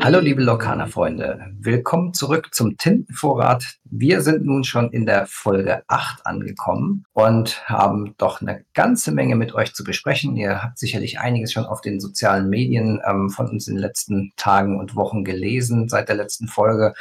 Hallo liebe Lokana-Freunde, willkommen zurück zum Tintenvorrat. Wir sind nun schon in der Folge 8 angekommen und haben doch eine ganze Menge mit euch zu besprechen. Ihr habt sicherlich einiges schon auf den sozialen Medien ähm, von uns in den letzten Tagen und Wochen gelesen seit der letzten Folge.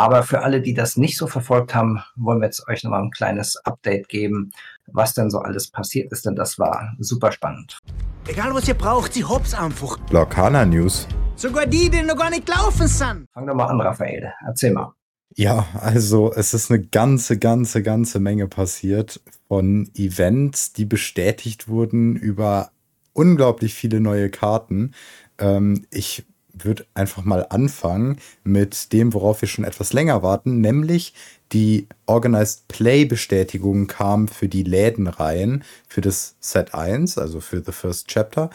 Aber für alle, die das nicht so verfolgt haben, wollen wir jetzt euch nochmal ein kleines Update geben, was denn so alles passiert ist, denn das war super spannend. Egal was ihr braucht, sie hops einfach. Lokana News. Sogar die, die noch gar nicht laufen sind. Fang doch mal an, Raphael. Erzähl mal. Ja, also es ist eine ganze, ganze, ganze Menge passiert von Events, die bestätigt wurden über unglaublich viele neue Karten. Ähm, ich würde einfach mal anfangen mit dem, worauf wir schon etwas länger warten, nämlich die Organized Play Bestätigung kam für die Lädenreihen für das Set 1, also für The First Chapter.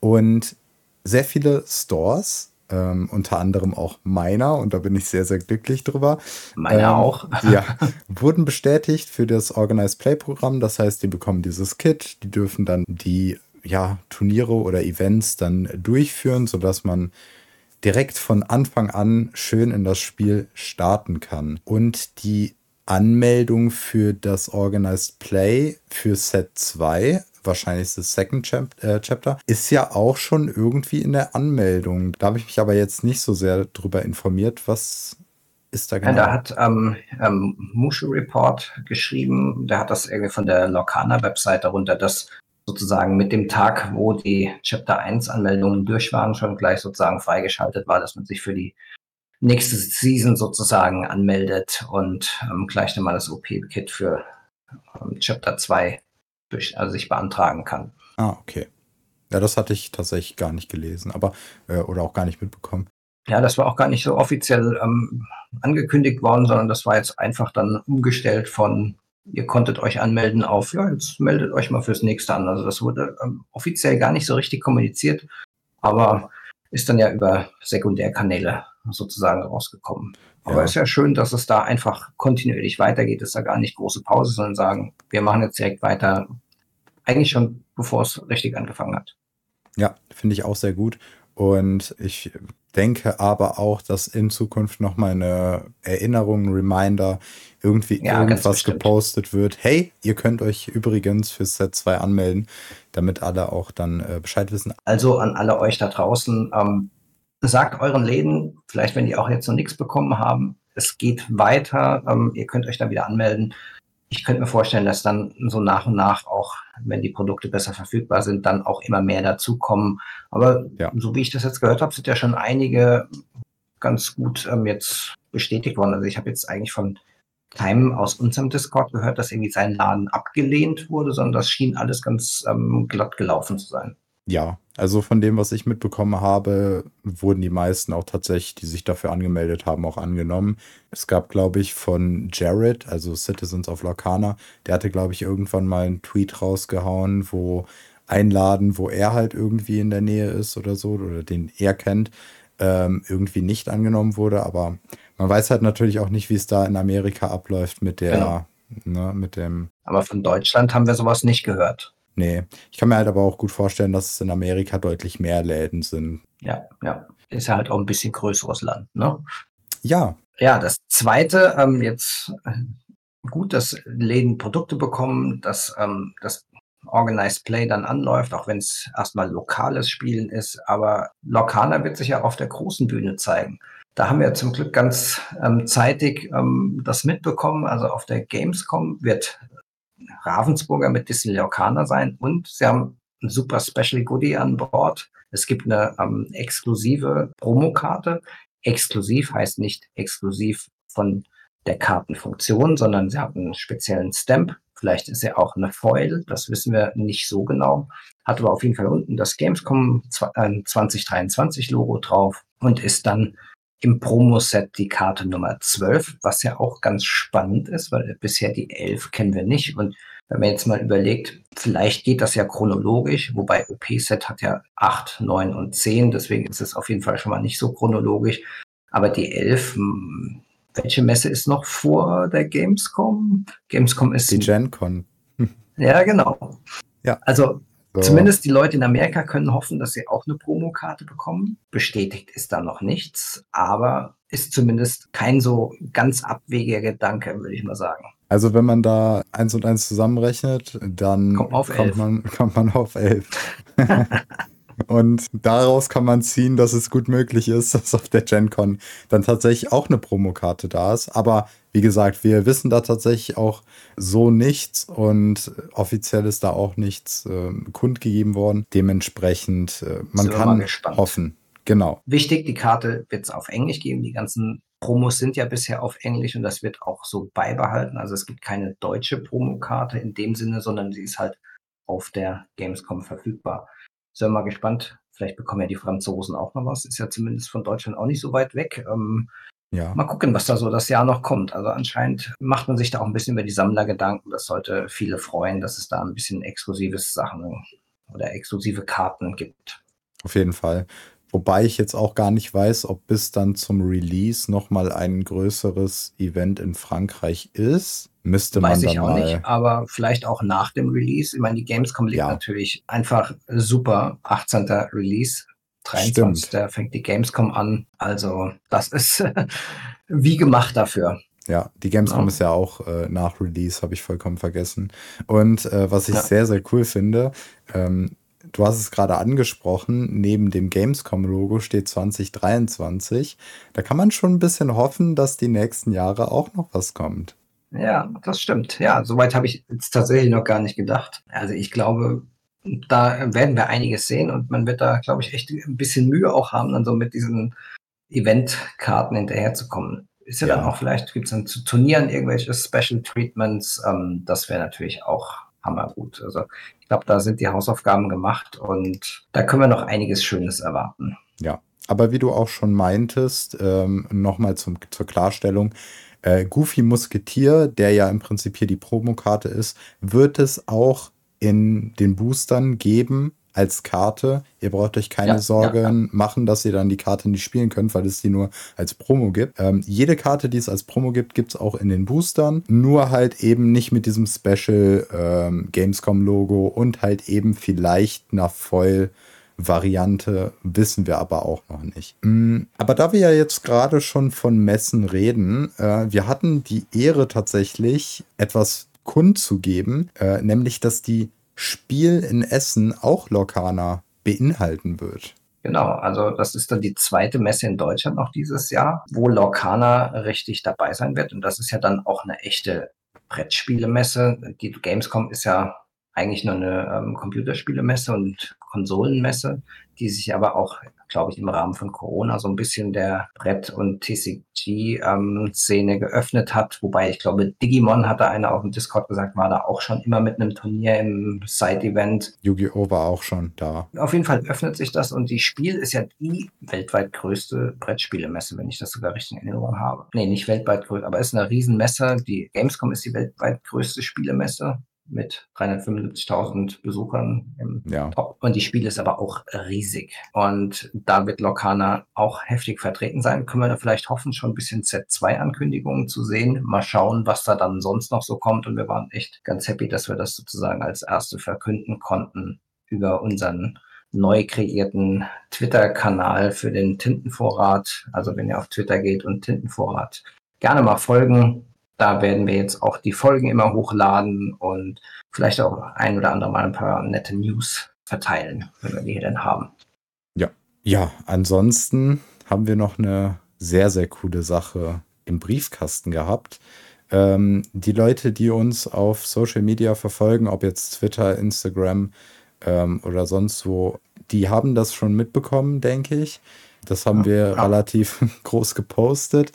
Und sehr viele Stores, ähm, unter anderem auch meiner, und da bin ich sehr, sehr glücklich drüber. Meiner ähm, auch. ja, wurden bestätigt für das Organized Play Programm. Das heißt, die bekommen dieses Kit, die dürfen dann die ja, Turniere oder Events dann durchführen, sodass man direkt von Anfang an schön in das Spiel starten kann. Und die Anmeldung für das Organized Play für Set 2 wahrscheinlich das Second Chap äh, Chapter, ist ja auch schon irgendwie in der Anmeldung. Da habe ich mich aber jetzt nicht so sehr drüber informiert. Was ist da genau? Ja, da hat ähm, ähm, Mushu Report geschrieben, der hat das irgendwie von der Lorcaner-Webseite runter, dass sozusagen mit dem Tag, wo die Chapter 1 Anmeldungen durch waren, schon gleich sozusagen freigeschaltet war, dass man sich für die nächste Season sozusagen anmeldet und ähm, gleich nochmal das OP-Kit für ähm, Chapter 2 durch, also sich beantragen kann. Ah, okay. Ja, das hatte ich tatsächlich gar nicht gelesen, aber äh, oder auch gar nicht mitbekommen. Ja, das war auch gar nicht so offiziell ähm, angekündigt worden, sondern das war jetzt einfach dann umgestellt von ihr konntet euch anmelden auf, ja, jetzt meldet euch mal fürs nächste an. Also das wurde ähm, offiziell gar nicht so richtig kommuniziert, aber ist dann ja über Sekundärkanäle sozusagen rausgekommen. Aber ja. ist ja schön, dass es da einfach kontinuierlich weitergeht, ist da gar nicht große Pause, sondern sagen, wir machen jetzt direkt weiter, eigentlich schon bevor es richtig angefangen hat. Ja, finde ich auch sehr gut. Und ich denke aber auch, dass in Zukunft nochmal eine Erinnerung, ein Reminder, irgendwie ja, irgendwas gepostet wird. Hey, ihr könnt euch übrigens für Set 2 anmelden, damit alle auch dann äh, Bescheid wissen. Also an alle euch da draußen, ähm, sagt euren Läden, vielleicht wenn die auch jetzt noch nichts bekommen haben, es geht weiter, ähm, ihr könnt euch dann wieder anmelden ich könnte mir vorstellen, dass dann so nach und nach auch, wenn die Produkte besser verfügbar sind, dann auch immer mehr dazukommen. Aber ja. so wie ich das jetzt gehört habe, sind ja schon einige ganz gut ähm, jetzt bestätigt worden. Also ich habe jetzt eigentlich von keinem aus unserem Discord gehört, dass irgendwie sein Laden abgelehnt wurde, sondern das schien alles ganz ähm, glatt gelaufen zu sein. Ja, also von dem, was ich mitbekommen habe, wurden die meisten auch tatsächlich, die sich dafür angemeldet haben, auch angenommen. Es gab, glaube ich, von Jared, also Citizens of Lorcana, der hatte, glaube ich, irgendwann mal einen Tweet rausgehauen, wo ein Laden, wo er halt irgendwie in der Nähe ist oder so, oder den er kennt, ähm, irgendwie nicht angenommen wurde. Aber man weiß halt natürlich auch nicht, wie es da in Amerika abläuft mit der, genau. ne, mit dem. Aber von Deutschland haben wir sowas nicht gehört. Nee, ich kann mir halt aber auch gut vorstellen, dass es in Amerika deutlich mehr Läden sind. Ja, ja. Ist ja halt auch ein bisschen größeres Land, ne? Ja. Ja, das zweite, ähm, jetzt äh, gut, dass Läden Produkte bekommen, dass ähm, das Organized Play dann anläuft, auch wenn es erstmal lokales Spielen ist, aber lokaler wird sich ja auf der großen Bühne zeigen. Da haben wir zum Glück ganz ähm, zeitig ähm, das mitbekommen. Also auf der Gamescom wird Ravensburger mit Disney Lorcaner sein und sie haben ein super Special Goodie an Bord. Es gibt eine ähm, exklusive Promokarte. Exklusiv heißt nicht exklusiv von der Kartenfunktion, sondern sie haben einen speziellen Stamp. Vielleicht ist er auch eine Foil, das wissen wir nicht so genau. Hat aber auf jeden Fall unten das Gamescom 2023 äh, Logo drauf und ist dann im Promo-Set die Karte Nummer 12, was ja auch ganz spannend ist, weil bisher die 11 kennen wir nicht. Und wenn man jetzt mal überlegt, vielleicht geht das ja chronologisch, wobei OP-Set hat ja 8, 9 und 10, deswegen ist es auf jeden Fall schon mal nicht so chronologisch. Aber die 11, hm, welche Messe ist noch vor der Gamescom? Gamescom ist. Die GenCon. Ja, genau. Ja. Also So. Zumindest die Leute in Amerika können hoffen, dass sie auch eine Promokarte bekommen. Bestätigt ist da noch nichts, aber ist zumindest kein so ganz abwegiger Gedanke, würde ich mal sagen. Also wenn man da eins und eins zusammenrechnet, dann Kommt kommt, man, kommt man auf elf. und daraus kann man ziehen, dass es gut möglich ist, dass auf der GenCon dann tatsächlich auch eine Promokarte da ist. Aber wie gesagt, wir wissen da tatsächlich auch so nichts und offiziell ist da auch nichts ähm, kundgegeben worden. Dementsprechend, äh, man kann hoffen. Genau. Wichtig, die Karte wird es auf Englisch geben. Die ganzen Promos sind ja bisher auf Englisch und das wird auch so beibehalten. Also es gibt keine deutsche Promokarte in dem Sinne, sondern sie ist halt auf der Gamescom verfügbar. Sind wir mal gespannt. Vielleicht bekommen ja die Franzosen auch noch was. Ist ja zumindest von Deutschland auch nicht so weit weg. Ähm, Ja. mal gucken, was da so das Jahr noch kommt. Also anscheinend macht man sich da auch ein bisschen über die Sammler Gedanken. Das sollte viele freuen, dass es da ein bisschen exklusives Sachen oder exklusive Karten gibt. Auf jeden Fall. Wobei ich jetzt auch gar nicht weiß, ob bis dann zum Release nochmal ein größeres Event in Frankreich ist. Müsste man Weiß dann ich auch nicht, aber vielleicht auch nach dem Release. Ich meine, die Gamescom liegt Ja. natürlich einfach super. 18. Release, 23. fängt die Gamescom an. Also das ist wie gemacht dafür. Ja, die Gamescom Ja. ist ja auch äh, nach Release, habe ich vollkommen vergessen. Und äh, was ich Ja. sehr, sehr cool finde, ähm, du hast es gerade angesprochen, neben dem Gamescom-Logo steht 2023. Da kann man schon ein bisschen hoffen, dass die nächsten Jahre auch noch was kommt. Ja, das stimmt. Ja, soweit habe ich jetzt tatsächlich noch gar nicht gedacht. Also ich glaube, da werden wir einiges sehen und man wird da, glaube ich, echt ein bisschen Mühe auch haben, dann so mit diesen Eventkarten hinterherzukommen. Ist ja, dann Ja. auch vielleicht, gibt es dann zu Turnieren irgendwelche Special Treatments. Ähm, das wäre natürlich auch hammergut. Also ich glaube, da sind die Hausaufgaben gemacht und da können wir noch einiges Schönes erwarten. Ja, aber wie du auch schon meintest, ähm, nochmal zur Klarstellung, äh, Goofy Musketier, der ja im Prinzip hier die Promokarte ist, wird es auch in den Boostern geben als Karte. Ihr braucht euch keine Ja, Sorgen machen, dass ihr dann die Karte nicht spielen könnt, weil es die nur als Promo gibt. Ähm, jede Karte, die es als Promo gibt, gibt es auch in den Boostern. Nur halt eben nicht mit diesem Special ähm, Gamescom-Logo und halt eben vielleicht einer Foil. Variante wissen wir aber auch noch nicht. Mm, Aber da wir ja jetzt gerade schon von Messen reden, äh, wir hatten die Ehre tatsächlich etwas kundzugeben, äh, nämlich dass die Spiel in Essen auch Lokana beinhalten wird. Genau, also das ist dann die zweite Messe in Deutschland noch dieses Jahr, wo Lorcana richtig dabei sein wird. Und das ist ja dann auch eine echte Brettspielemesse. Die Gamescom ist ja eigentlich nur eine ähm, Computerspielemesse und Konsolenmesse, die sich aber auch, glaube ich, im Rahmen von Corona so ein bisschen der Brett- und TCG-Szene geöffnet hat. Wobei ich glaube, Digimon hatte einer auf dem Discord gesagt, war da auch schon immer mit einem Turnier im Side-Event. Yu-Gi-Oh! war auch schon da. Auf jeden Fall öffnet sich das und die Spiel ist ja die weltweit größte Brettspielemesse, wenn ich das sogar richtig in Erinnerung habe. Nee, nicht weltweit größte, aber es ist eine Riesenmesse. Die Gamescom ist die weltweit größte Spielemesse mit 375.000 Besuchern im Ja. Top. Und die Spiel ist aber auch riesig. Und da wird Locana auch heftig vertreten sein. Können wir da vielleicht hoffen, schon ein bisschen Z2-Ankündigungen zu sehen. Mal schauen, was da dann sonst noch so kommt. Und wir waren echt ganz happy, dass wir das sozusagen als erste verkünden konnten über unseren neu kreierten Twitter-Kanal für den Tintenvorrat. Also wenn ihr auf Twitter geht und Tintenvorrat gerne mal folgen. Da werden wir jetzt auch die Folgen immer hochladen und vielleicht auch ein oder andere Mal ein paar nette News verteilen, wenn wir die hier dann haben. Ja, ansonsten haben wir noch eine sehr, sehr coole Sache im Briefkasten gehabt. Ähm, die Leute, die uns auf Social Media verfolgen, ob jetzt Twitter, Instagram ähm, oder sonst wo, die haben das schon mitbekommen, denke ich. Das haben Ja, wir ja. relativ groß gepostet.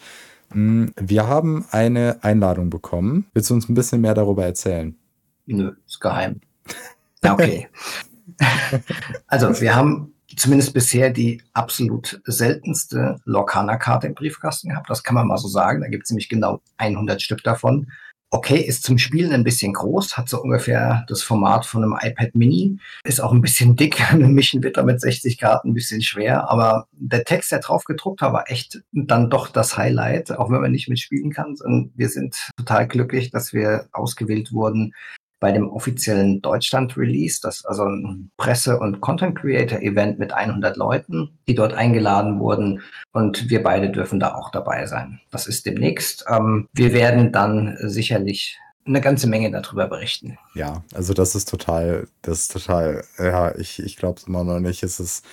Mm, Wir haben eine Einladung bekommen. Willst du uns ein bisschen mehr darüber erzählen? Nö, ist geheim. Ja, okay. also, wir haben zumindest bisher die absolut seltenste Lorcaner-Karte im Briefkasten gehabt. Das kann man mal so sagen. Da gibt es nämlich genau 100 Stück davon. Okay, ist zum Spielen ein bisschen groß, hat so ungefähr das Format von einem iPad Mini, ist auch ein bisschen dick. Mischen wird mit 60 Karten ein bisschen schwer, aber der Text, der drauf gedruckt war, war echt dann doch das Highlight, auch wenn man nicht mitspielen kann. Und wir sind total glücklich, dass wir ausgewählt wurden bei dem offiziellen Deutschland-Release, das also ein Presse- und Content-Creator-Event mit 100 Leuten, die dort eingeladen wurden. Und wir beide dürfen da auch dabei sein. Das ist demnächst. Ähm, wir werden dann sicherlich eine ganze Menge darüber berichten. Ja, also das ist total, das ist total, ja, ich, ich glaube es immer noch nicht. Es ist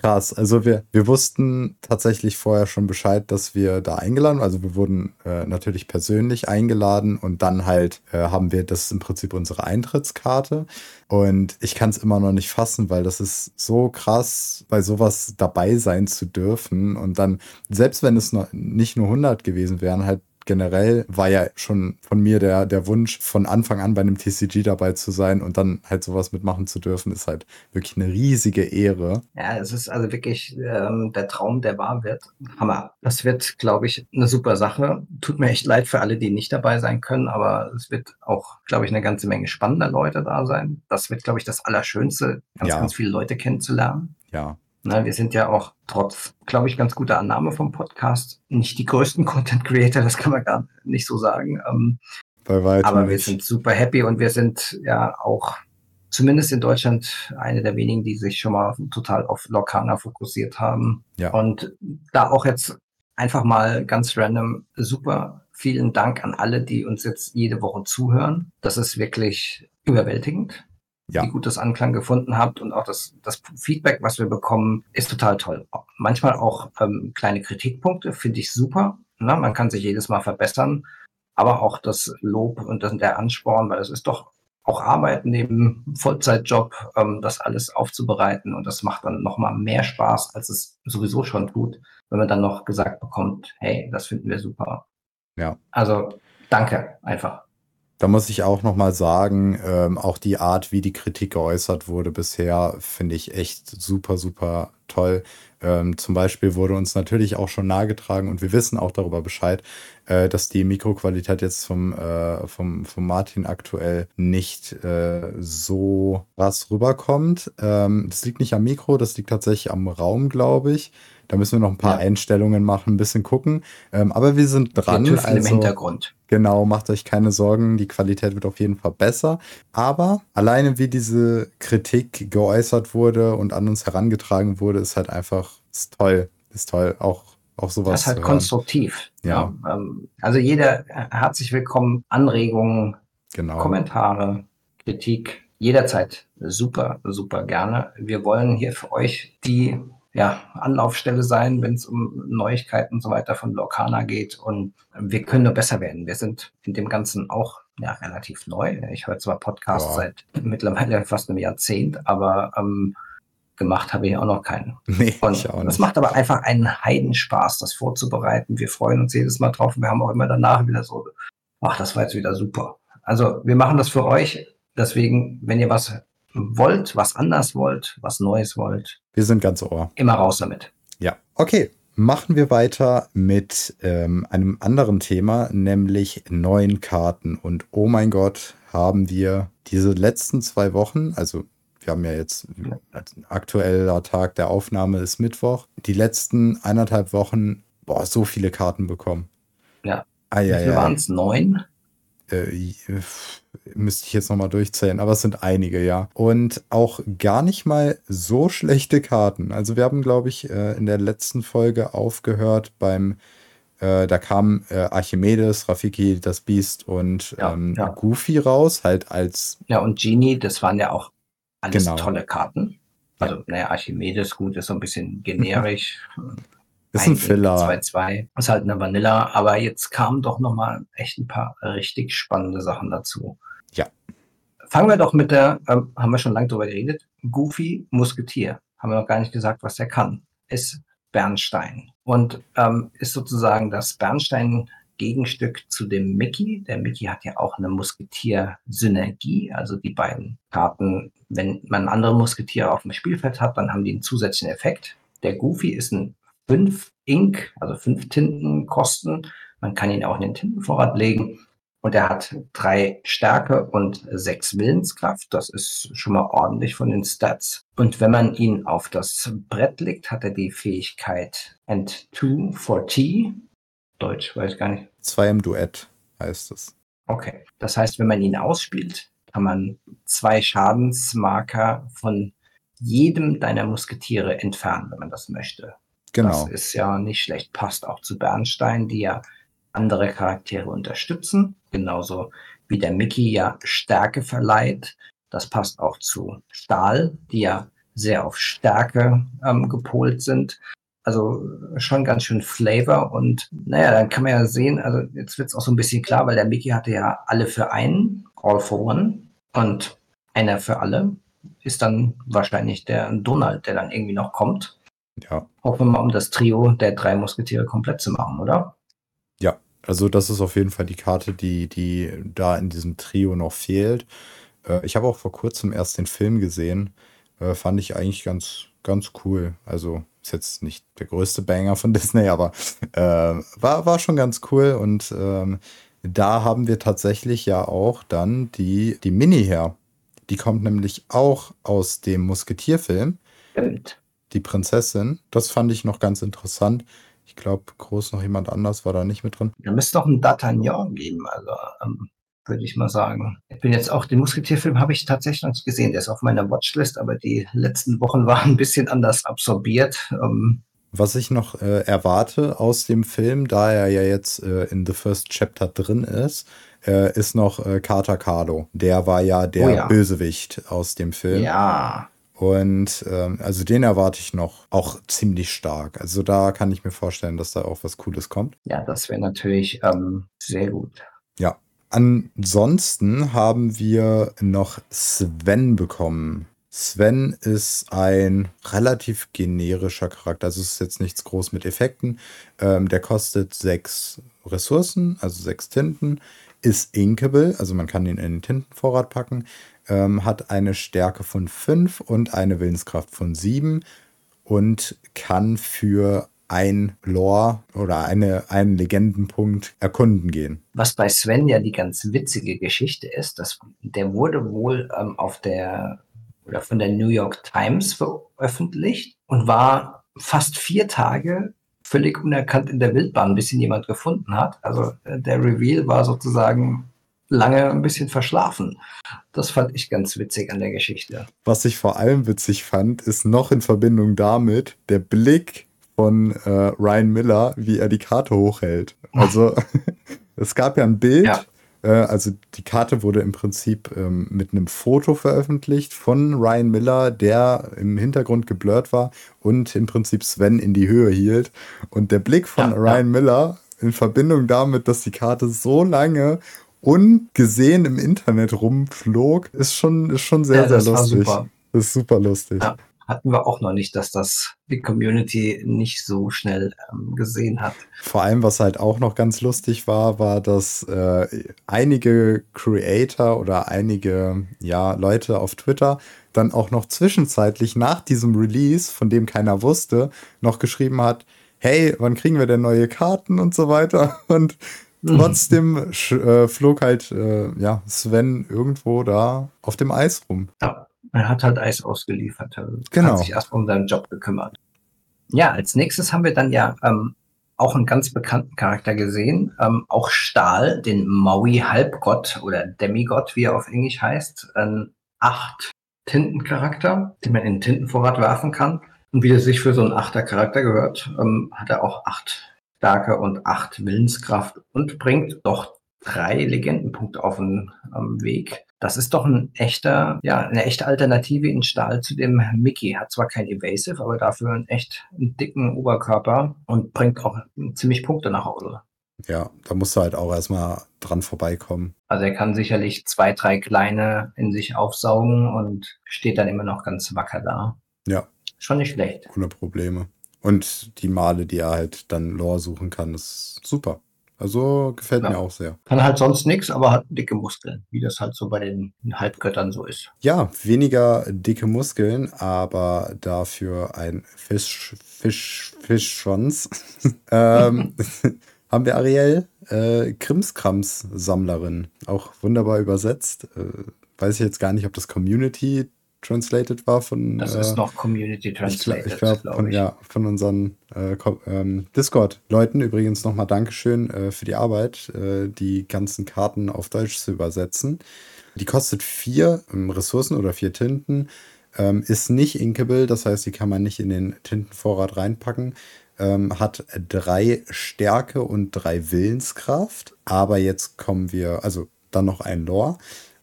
Krass. Also wir, wir wussten tatsächlich vorher schon Bescheid, dass wir da eingeladen, also wir wurden äh, natürlich persönlich eingeladen und dann halt äh, haben wir, das ist im Prinzip unsere Eintrittskarte. Und ich kann es immer noch nicht fassen, weil das ist so krass, bei sowas dabei sein zu dürfen. Und dann, selbst wenn es noch nicht nur 100 gewesen wären, halt generell war ja schon von mir der, der Wunsch, von Anfang an bei einem TCG dabei zu sein und dann halt sowas mitmachen zu dürfen, ist halt wirklich eine riesige Ehre. Ja, es ist also wirklich ähm, der Traum, der wahr wird. Hammer. Das wird, glaube ich, eine super Sache. Tut mir echt leid für alle, die nicht dabei sein können, aber es wird auch, glaube ich, eine ganze Menge spannender Leute da sein. Das wird, glaube ich, das Allerschönste, ganz, ja. ganz viele Leute kennenzulernen. Ja, na, wir sind ja auch trotz, glaube ich, ganz guter Annahme vom Podcast nicht die größten Content Creator, das kann man gar nicht so sagen. Ähm, Bei weitem aber nicht. wir sind super happy und wir sind ja auch zumindest in Deutschland eine der wenigen, die sich schon mal total auf Lorcaner fokussiert haben. Ja. Und da auch jetzt einfach mal ganz random super vielen Dank an alle, die uns jetzt jede Woche zuhören. Das ist wirklich überwältigend ja. wie gut das Anklang gefunden habt und auch das, das Feedback, was wir bekommen, ist total toll. Manchmal auch ähm, kleine Kritikpunkte, finde ich super. Na, man kann sich jedes Mal verbessern, aber auch das Lob und das, der Ansporn, weil es ist doch auch Arbeit neben Vollzeitjob, ähm, das alles aufzubereiten und das macht dann nochmal mehr Spaß, als es sowieso schon tut, wenn man dann noch gesagt bekommt, hey, das finden wir super. Ja. Also danke einfach. Da muss ich auch nochmal sagen, ähm, auch die Art, wie die Kritik geäußert wurde bisher, finde ich echt super, super toll. Ähm, zum Beispiel wurde uns natürlich auch schon nahegetragen und wir wissen auch darüber Bescheid, äh, dass die Mikroqualität jetzt vom, äh, vom, vom Martin aktuell nicht äh, so krass rüberkommt. Ähm, das liegt nicht am Mikro, das liegt tatsächlich am Raum, glaube ich. Da müssen wir noch ein paar ja. Einstellungen machen, ein bisschen gucken. Ähm, aber wir sind dran. Wir also, im Hintergrund. Genau, macht euch keine Sorgen. Die Qualität wird auf jeden Fall besser. Aber alleine wie diese Kritik geäußert wurde und an uns herangetragen wurde, ist halt einfach ist toll. Ist toll. Auch auch sowas. Das ist halt konstruktiv. Ja. ja. Ähm, also jeder herzlich willkommen. Anregungen, genau. Kommentare, Kritik. Jederzeit super, super gerne. Wir wollen hier für euch die ja, Anlaufstelle sein, wenn es um Neuigkeiten und so weiter von Lorcana geht. Und wir können nur besser werden. Wir sind in dem Ganzen auch ja, relativ neu. Ich höre zwar Podcasts ja. seit mittlerweile fast einem Jahrzehnt, aber ähm, gemacht habe ich auch noch keinen. Nee, und ich auch nicht. Das macht aber einfach einen Heidenspaß, das vorzubereiten. Wir freuen uns jedes Mal drauf und wir haben auch immer danach wieder so, ach, das war jetzt wieder super. Also wir machen das für euch. Deswegen, wenn ihr was wollt, was anders wollt, was Neues wollt. Wir sind ganz ohr. Immer raus damit. Ja. Okay. Machen wir weiter mit ähm, einem anderen Thema, nämlich neuen Karten. Und oh mein Gott, haben wir diese letzten zwei Wochen, also wir haben ja jetzt aktueller Tag der Aufnahme ist Mittwoch, die letzten eineinhalb Wochen, boah, so viele Karten bekommen. Ja. Ah, ja, Wie viele waren es? Neun? Äh, müsste ich jetzt nochmal durchzählen, aber es sind einige, ja. Und auch gar nicht mal so schlechte Karten. Also wir haben, glaube ich, äh, in der letzten Folge aufgehört beim, äh, da kam äh, Archimedes, Rafiki, das Biest und ja, ähm, ja. Goofy raus, halt als. Ja, und Genie, das waren ja auch alles genau. tolle Karten. Also, ja. naja, Archimedes, gut, ist so ein bisschen generisch. Ist ein, ein Filler. 2-2. Ist halt eine Vanilla, aber jetzt kamen doch nochmal echt ein paar richtig spannende Sachen dazu. Ja. Fangen wir doch mit der, ähm, haben wir schon lange drüber geredet, Goofy Musketier. Haben wir noch gar nicht gesagt, was der kann. Ist Bernstein. Und ähm, ist sozusagen das Bernstein-Gegenstück zu dem Mickey. Der Mickey hat ja auch eine Musketier-Synergie. Also die beiden Karten, wenn man andere Musketiere auf dem Spielfeld hat, dann haben die einen zusätzlichen Effekt. Der Goofy ist ein fünf Ink, also fünf Tinten kosten. Man kann ihn auch in den Tintenvorrat legen. Und er hat drei Stärke und sechs Willenskraft. Das ist schon mal ordentlich von den Stats. Und wenn man ihn auf das Brett legt, hat er die Fähigkeit And Two for T. Deutsch, weiß ich gar nicht. Zwei im Duett heißt es. Okay. Das heißt, wenn man ihn ausspielt, kann man zwei Schadensmarker von jedem deiner Musketiere entfernen, wenn man das möchte. Genau. Das ist ja nicht schlecht. Passt auch zu Bernstein, die ja andere Charaktere unterstützen. Genauso wie der Mickey ja Stärke verleiht. Das passt auch zu Stahl, die ja sehr auf Stärke ähm, gepolt sind. Also schon ganz schön Flavor und naja, dann kann man ja sehen, also jetzt wird es auch so ein bisschen klar, weil der Mickey hatte ja alle für einen, all for one und einer für alle ist dann wahrscheinlich der Donald, der dann irgendwie noch kommt. Ja. Hoffen wir mal, um das Trio der drei Musketiere komplett zu machen, oder? Ja, also das ist auf jeden Fall die Karte, die, die da in diesem Trio noch fehlt. Äh, ich habe auch vor kurzem erst den Film gesehen. Äh, fand ich eigentlich ganz, ganz cool. Also ist jetzt nicht der größte Banger von Disney, aber äh, war, war schon ganz cool. Und ähm, da haben wir tatsächlich ja auch dann die, die Mini her. Die kommt nämlich auch aus dem Musketierfilm. Stimmt. Die Prinzessin. Das fand ich noch ganz interessant. Ich glaube, groß noch jemand anders war da nicht mit drin. Da müsste doch ein D'Artagnan geben, also ähm, würde ich mal sagen. Ich bin jetzt auch, den Musketierfilm habe ich tatsächlich noch nicht gesehen. Der ist auf meiner Watchlist, aber die letzten Wochen waren ein bisschen anders absorbiert. Ähm, Was ich noch äh, erwarte aus dem Film, da er ja jetzt äh, in The First Chapter drin ist, äh, ist noch äh, Carter Carlo. Der war ja der Oh ja. Bösewicht aus dem Film. ja, Und ähm, also den erwarte ich noch auch ziemlich stark. Also da kann ich mir vorstellen, dass da auch was Cooles kommt. ja, das wäre natürlich ähm, sehr gut. Ja. Ansonsten haben wir noch Sven bekommen. Sven ist ein relativ generischer Charakter. Also es ist jetzt nichts groß mit Effekten. Ähm, der kostet sechs Ressourcen, also sechs Tinten. Ist inkable, also man kann ihn in den Tintenvorrat packen. Ähm, hat eine Stärke von fünf und eine Willenskraft von sieben und kann für ein Lore oder eine, einen Legendenpunkt erkunden gehen. Was bei Sven ja die ganz witzige Geschichte ist, dass der wurde wohl ähm, auf der oder von der New York Times veröffentlicht und war fast vier Tage völlig unerkannt in der Wildbahn, bis ihn jemand gefunden hat. Also äh, der Reveal war sozusagen lange ein bisschen verschlafen. Das fand ich ganz witzig an der Geschichte. Was ich vor allem witzig fand, ist noch in Verbindung damit der Blick von äh, Ryan Miller, wie er die Karte hochhält. Also es gab ja ein Bild, Ja. äh, also die Karte wurde im Prinzip ähm, mit einem Foto veröffentlicht von Ryan Miller, der im Hintergrund geblurrt war und im Prinzip Sven in die Höhe hielt. Und der Blick von Ja, ja. Ryan Miller in Verbindung damit, dass die Karte so lange ungesehen im Internet rumflog, ist schon, ist schon sehr, Ja, das sehr war lustig. super. Das ist super lustig. Ja. Hatten wir auch noch nicht, dass das die Community nicht so schnell ähm, gesehen hat. Vor allem, was halt auch noch ganz lustig war, war, dass äh, einige Creator oder einige ja, Leute auf Twitter dann auch noch zwischenzeitlich nach diesem Release, von dem keiner wusste, noch geschrieben hat, hey, wann kriegen wir denn neue Karten und so weiter. Und trotzdem sch- äh, flog halt äh, ja, Sven irgendwo da auf dem Eis rum. Ja, er hat halt Eis ausgeliefert. Er Genau. Hat sich erst um seinen Job gekümmert. Ja, als nächstes haben wir dann ja ähm, auch einen ganz bekannten Charakter gesehen. Ähm, auch Stahl, den Maui-Halbgott oder Demigott, wie er auf Englisch heißt. Ein acht Tintencharakter, den man in den Tintenvorrat werfen kann. Und wie es sich für so einen achter Charakter gehört, ähm, hat er auch acht Stärke und acht Willenskraft und bringt doch drei Legendenpunkte auf den ähm, Weg. Das ist doch ein echter, ja, eine echte Alternative in Stahl zu dem Mickey. Hat zwar kein Evasive, aber dafür einen echt einen dicken Oberkörper und bringt auch ziemlich Punkte nach Hause. Ja, da musst du halt auch erstmal dran vorbeikommen. Also er kann sicherlich zwei, drei kleine in sich aufsaugen und steht dann immer noch ganz wacker da. Ja. Schon nicht schlecht. ohne Probleme. Und die Male, die er halt dann Lore suchen kann, ist super. Also gefällt Ja. mir auch sehr. Kann halt sonst nichts, aber hat dicke Muskeln, wie das halt so bei den Halbgöttern so ist. Ja, weniger dicke Muskeln, aber dafür ein Fisch, Fisch, Fischschwanz. ähm, haben wir Ariel, äh, Krimskrams-Sammlerin. Auch wunderbar übersetzt. Äh, weiß ich jetzt gar nicht, ob das Community translated war von. Das äh, ist noch Community Ich Translated, ich glaub, glaube von, ich. ja, von unseren äh, ähm, Discord-Leuten übrigens nochmal Dankeschön äh, für die Arbeit, äh, die ganzen Karten auf Deutsch zu übersetzen. Die kostet vier ähm, Ressourcen oder vier Tinten. Ähm, ist nicht inkable, das heißt, die kann man nicht in den Tintenvorrat reinpacken. Ähm, hat drei Stärke und drei Willenskraft. Aber jetzt kommen wir, also dann noch ein Lore.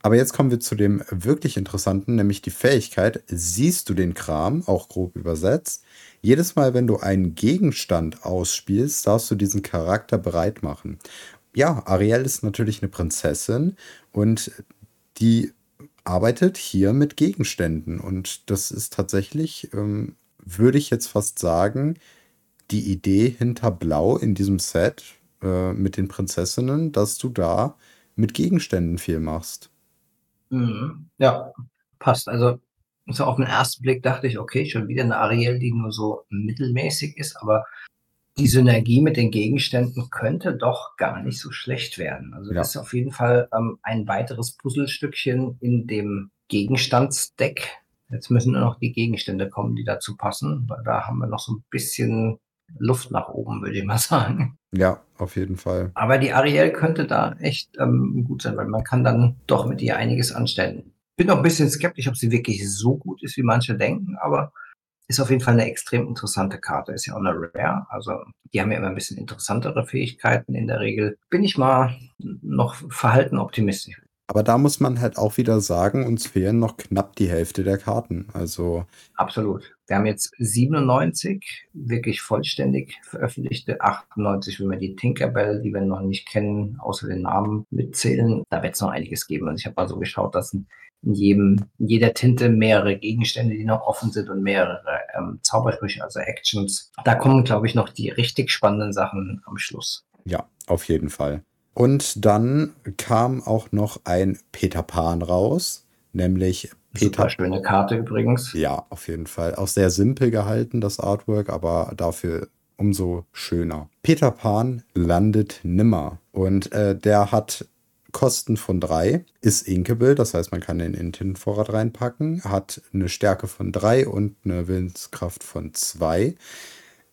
Aber jetzt kommen wir zu dem wirklich interessanten, nämlich die Fähigkeit, siehst du den Kram, auch grob übersetzt. Jedes Mal, wenn du einen Gegenstand ausspielst, darfst du diesen Charakter bereit machen. Ja, Ariel ist natürlich eine Prinzessin und die arbeitet hier mit Gegenständen. Und das ist tatsächlich, ähm, würde ich jetzt fast sagen, die Idee hinter Blau in diesem Set äh, mit den Prinzessinnen, dass du da mit Gegenständen viel machst. Mhm. Ja, passt. Also so auf den ersten Blick dachte ich, okay, schon wieder eine Ariel, die nur so mittelmäßig ist, aber die Synergie mit den Gegenständen könnte doch gar nicht so schlecht werden. Also Ja. das ist auf jeden Fall ähm, ein weiteres Puzzlestückchen in dem Gegenstandsdeck. Jetzt müssen nur noch die Gegenstände kommen, die dazu passen, weil da haben wir noch so ein bisschen Luft nach oben, würde ich mal sagen. Ja, auf jeden Fall. Aber die Ariel könnte da echt ähm, gut sein, weil man kann dann doch mit ihr einiges anstellen. Bin noch ein bisschen skeptisch, ob sie wirklich so gut ist, wie manche denken, aber ist auf jeden Fall eine extrem interessante Karte. Ist ja auch eine Rare, also die haben ja immer ein bisschen interessantere Fähigkeiten in der Regel. Bin ich mal noch verhalten optimistisch. Aber da muss man halt auch wieder sagen, uns fehlen noch knapp die Hälfte der Karten. Also Absolut. Wir haben jetzt 97 wirklich vollständig veröffentlichte, 98, wenn wir die Tinkerbell, die wir noch nicht kennen, außer den Namen mitzählen, da wird es noch einiges geben. Und ich habe mal so geschaut, dass in in jedem, in jeder Tinte mehrere Gegenstände, die noch offen sind und mehrere ähm, Zaubersprüche, also Actions. Da kommen, glaube ich, noch die richtig spannenden Sachen am Schluss. ja, auf jeden Fall. Und dann kam auch noch ein Peter Pan raus, nämlich Peter Super schöne Karte übrigens. Ja, auf jeden Fall. Auch sehr simpel gehalten, das Artwork, aber dafür umso schöner. Peter Pan landet nimmer. Und äh, der hat Kosten von drei, ist inkable, das heißt, man kann den in den Tintenvorrat reinpacken, hat eine Stärke von drei und eine Willenskraft von zwei.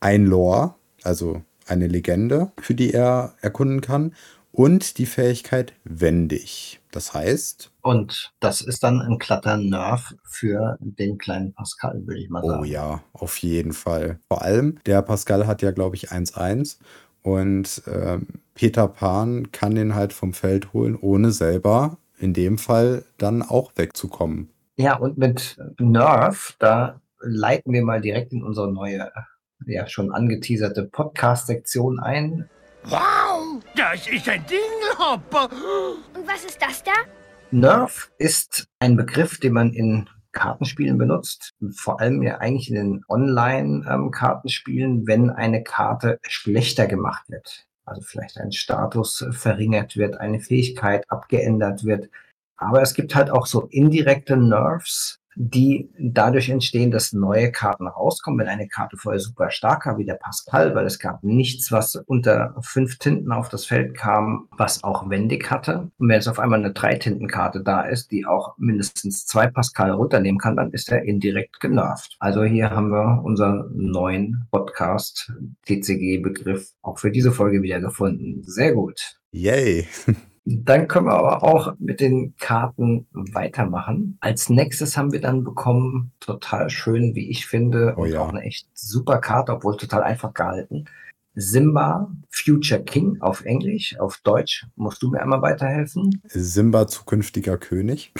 Ein Lore, also eine Legende, für die er erkunden kann. Und die Fähigkeit wendig. Das heißt, Und das ist dann ein glatter Nerv für den kleinen Pascal, würde ich mal sagen. Oh ja, auf jeden Fall. Vor allem, der Pascal hat ja, glaube ich, 1-1 und ähm, Peter Pan kann den halt vom Feld holen, ohne selber in dem Fall dann auch wegzukommen. Ja, und mit Nerf, da leiten wir mal direkt in unsere neue, ja schon angeteaserte Podcast-Sektion ein. Wow, das ist ein Dingelhopper. Und was ist das da? Nerf ist ein Begriff, den man in Kartenspielen benutzt, vor allem ja eigentlich in den Online-Kartenspielen, wenn eine Karte schlechter gemacht wird. Also vielleicht ein Status verringert wird, eine Fähigkeit abgeändert wird. Aber es gibt halt auch so indirekte Nerfs, die dadurch entstehen, dass neue Karten rauskommen. Wenn eine Karte vorher super stark war, wie der Pascal, weil es gab nichts, was unter fünf Tinten auf das Feld kam, was auch wendig hatte. Und wenn jetzt auf einmal eine Drei-Tintenkarte da ist, die auch mindestens zwei Pascal runternehmen kann, dann ist er indirekt genervt. Also hier haben wir unseren neuen Podcast TCG-Begriff auch für diese Folge wieder gefunden. Sehr gut. Yay! Dann können wir aber auch mit den Karten weitermachen. Als nächstes haben wir dann bekommen, total schön, wie ich finde, Oh und ja. auch eine echt super Karte, obwohl total einfach gehalten. Simba Future King auf Englisch, auf Deutsch. Musst du mir einmal weiterhelfen? Simba zukünftiger König.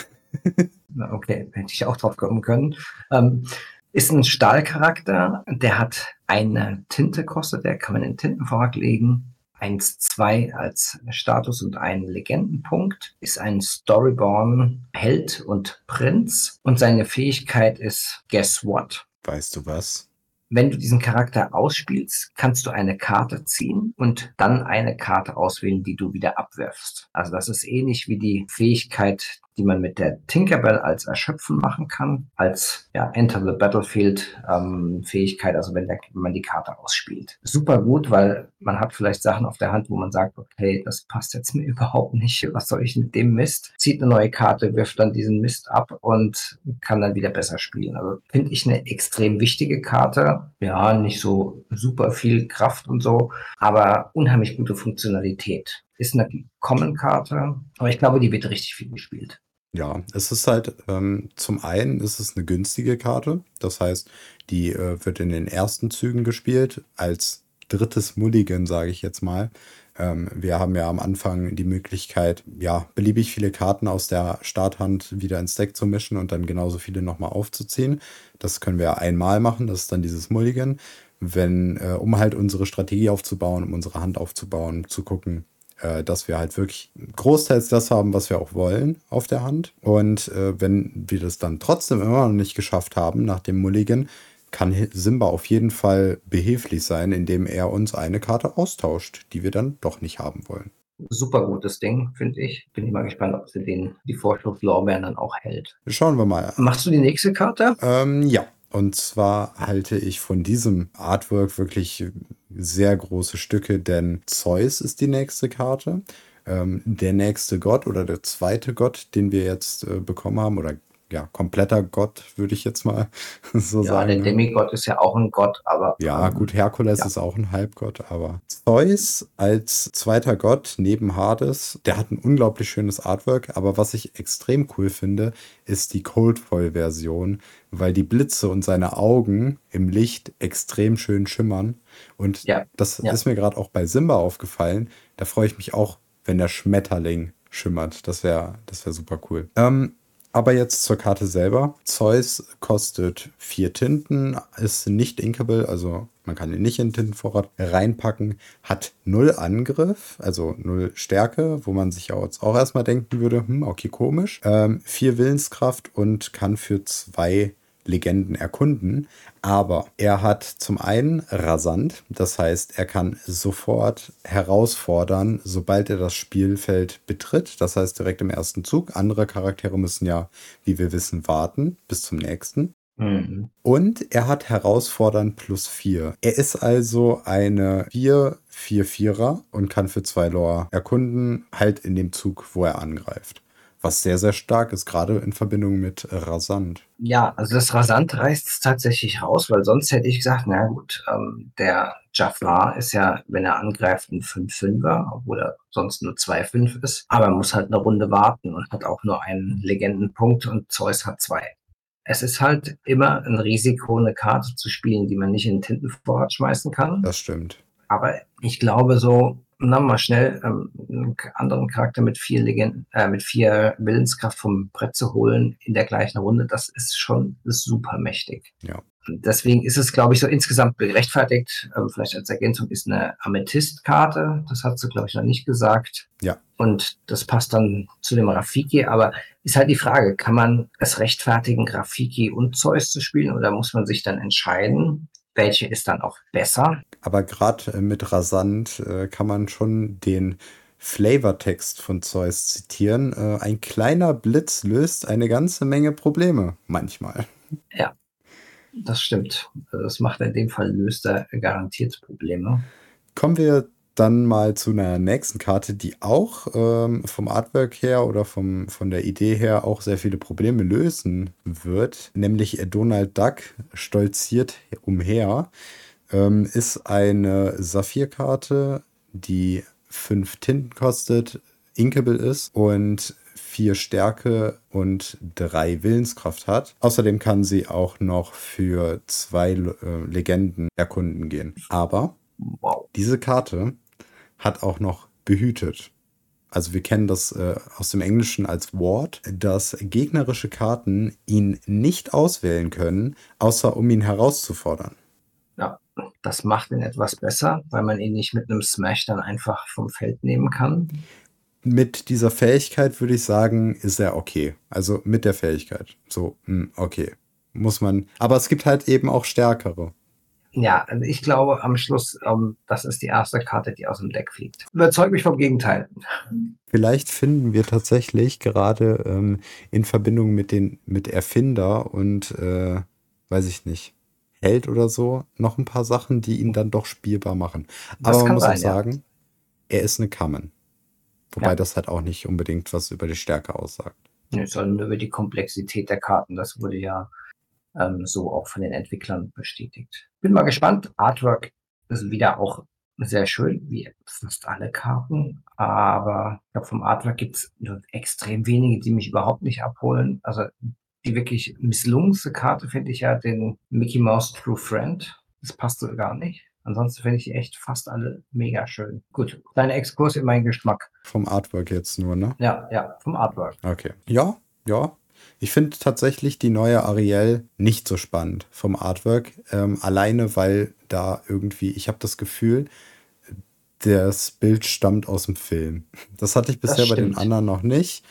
Okay, hätte ich auch drauf kommen können. Ähm, ist ein Stahlcharakter, der hat eine Tinte, kostet der, kann man in den Tintenvorrat legen. 1-2 als Status und einen Legendenpunkt. Ist ein Storyborn Held und Prinz. Und seine Fähigkeit ist Guess What? Weißt du was? Wenn du diesen Charakter ausspielst, kannst du eine Karte ziehen und dann eine Karte auswählen, die du wieder abwirfst. Also das ist ähnlich wie die Fähigkeit, die man mit der Tinkerbell als Erschöpfen machen kann, als ja, Enter the Battlefield ähm, Fähigkeit, also wenn, der, wenn man die Karte ausspielt. Super gut, weil man hat vielleicht Sachen auf der Hand, wo man sagt, okay, das passt jetzt mir überhaupt nicht, was soll ich mit dem Mist? Zieht eine neue Karte, wirft dann diesen Mist ab und kann dann wieder besser spielen. Also finde ich eine extrem wichtige Karte. Ja, nicht so super viel Kraft und so, aber unheimlich gute Funktionalität. Ist eine Common-Karte, aber ich glaube, die wird richtig viel gespielt. Ja, es ist halt, ähm, zum einen ist es eine günstige Karte. Das heißt, die äh, wird in den ersten Zügen gespielt als drittes Mulligan, sage ich jetzt mal. Ähm, wir haben ja am Anfang die Möglichkeit, ja, beliebig viele Karten aus der Starthand wieder ins Deck zu mischen und dann genauso viele nochmal aufzuziehen. Das können wir einmal machen, das ist dann dieses Mulligan. Wenn, äh, um halt unsere Strategie aufzubauen, um unsere Hand aufzubauen, zu gucken, dass wir halt wirklich großteils das haben, was wir auch wollen auf der Hand. Und äh, wenn wir das dann trotzdem immer noch nicht geschafft haben nach dem Mulligan, kann Simba auf jeden Fall behilflich sein, indem er uns eine Karte austauscht, die wir dann doch nicht haben wollen. Super gutes Ding, finde ich. Bin ich mal gespannt, ob sie den, die Vorschrift Lorbeeren dann auch hält. Schauen wir mal. Machst du die nächste Karte? Ähm, ja. Und zwar halte ich von diesem Artwork wirklich sehr große Stücke, denn Zeus ist die nächste Karte. Ähm, der nächste Gott oder der zweite Gott, den wir jetzt äh, bekommen haben, oder ja, kompletter Gott, würde ich jetzt mal so Ja, sagen. der ne? Demigott ist ja auch ein Gott, aber Ja, ähm, gut, Herkules ja. ist auch ein Halbgott, aber Zeus als zweiter Gott neben Hades, der hat ein unglaublich schönes Artwork, aber was ich extrem cool finde, ist die Coldfoil-Version, weil die Blitze und seine Augen im Licht extrem schön schimmern. Und Ja, das ja. ist mir gerade auch bei Simba aufgefallen. Da freue ich mich auch, wenn der Schmetterling schimmert. Das wäre das wär super cool. Ähm, aber jetzt zur Karte selber. Zeus kostet vier Tinten, ist nicht inkable, also man kann ihn nicht in den Tintenvorrat reinpacken, hat null Angriff, also null Stärke, wo man sich jetzt auch erstmal denken würde, hm, okay, komisch. Ähm, vier Willenskraft und kann für zwei Legenden erkunden. Aber er hat zum einen rasant, das heißt, er kann sofort herausfordern, sobald er das Spielfeld betritt. Das heißt, direkt im ersten Zug. Andere Charaktere müssen ja, wie wir wissen, warten bis zum nächsten. Mhm. Und er hat herausfordern plus 4. Er ist also eine 4 4 4er und kann für zwei Lore erkunden, halt in dem Zug, wo er angreift. Was sehr, sehr stark ist, gerade in Verbindung mit Rasant. Ja, also das Rasant reißt es tatsächlich raus, weil sonst hätte ich gesagt, na gut, ähm, der Jafar ist ja, wenn er angreift, ein 5-5er, obwohl er sonst nur 2-5 ist. Aber er muss halt eine Runde warten und hat auch nur einen Legendenpunkt und Zeus hat zwei. Es ist halt immer ein Risiko, eine Karte zu spielen, die man nicht in den Tintenvorrat schmeißen kann. Das stimmt. Aber ich glaube so, na mal schnell ähm, einen anderen Charakter mit vier Legenden, äh, mit vier Willenskraft vom Brett zu holen in der gleichen Runde, das ist schon super mächtig. Ja. Deswegen ist es, glaube ich, so insgesamt gerechtfertigt. Ähm, vielleicht als Ergänzung ist eine Amethyst-Karte. Das hat sie, glaube ich, noch nicht gesagt. Ja. Und das passt dann zu dem Rafiki. Aber ist halt die Frage, kann man es rechtfertigen, Rafiki und Zeus zu spielen? Oder muss man sich dann entscheiden, welche ist dann auch besser? Aber gerade mit Rasant äh, kann man schon den Flavortext von Zeus zitieren. Äh, ein kleiner Blitz löst eine ganze Menge Probleme. Manchmal. Das stimmt. Also Das macht in dem Fall löst er garantiert Probleme. Kommen wir dann mal zu einer nächsten Karte, die auch ähm, vom Artwork her oder vom, von der Idee her auch sehr viele Probleme lösen wird. Nämlich Donald Duck stolziert umher. Ähm, ist eine Saphirkarte, die fünf Tinten kostet, inkable ist und vier Stärke und drei Willenskraft hat. Außerdem kann sie auch noch für zwei äh, Legenden erkunden gehen. Aber Wow. diese Karte hat auch noch behütet. Also wir kennen das äh, aus dem Englischen als Ward, dass gegnerische Karten ihn nicht auswählen können, außer um ihn herauszufordern. Ja, das macht ihn etwas besser, weil man ihn nicht mit einem Smash dann einfach vom Feld nehmen kann. Mit dieser Fähigkeit würde ich sagen, ist er okay. Also mit der Fähigkeit. So, hm, okay. Muss man. Aber es gibt halt eben auch stärkere. Ja, also ich glaube am Schluss, ähm, das ist die erste Karte, die aus dem Deck fliegt. Überzeugt mich vom Gegenteil. Vielleicht finden wir tatsächlich gerade ähm, in Verbindung mit den mit Erfinder und äh, weiß ich nicht Held oder so noch ein paar Sachen, die ihn dann doch spielbar machen. Das Aber man muss sein, auch ja. sagen, er ist eine Kammen. Wobei Ja. das halt auch nicht unbedingt was über die Stärke aussagt. Nö, sondern nur über die Komplexität der Karten. Das wurde ja ähm, so auch von den Entwicklern bestätigt. Bin mal gespannt. Artwork ist wieder auch sehr schön, wie fast alle Karten, aber ich glaube, vom Artwork gibt's nur extrem wenige, die mich überhaupt nicht abholen. Also, die wirklich misslungenste Karte finde ich ja den Mickey Mouse True Friend. Das passt so gar nicht. Ansonsten finde ich die echt fast alle mega schön. Gut, kleiner Exkurs in meinen Geschmack. Vom Artwork jetzt nur, ne? Ja, ja, vom Artwork. Okay. Ja, ja. Ich finde tatsächlich die neue Ariel nicht so spannend vom Artwork. Ähm, alleine, weil da irgendwie, ich habe das Gefühl, das Bild stammt aus dem Film. Das hatte ich bisher bei den anderen noch nicht.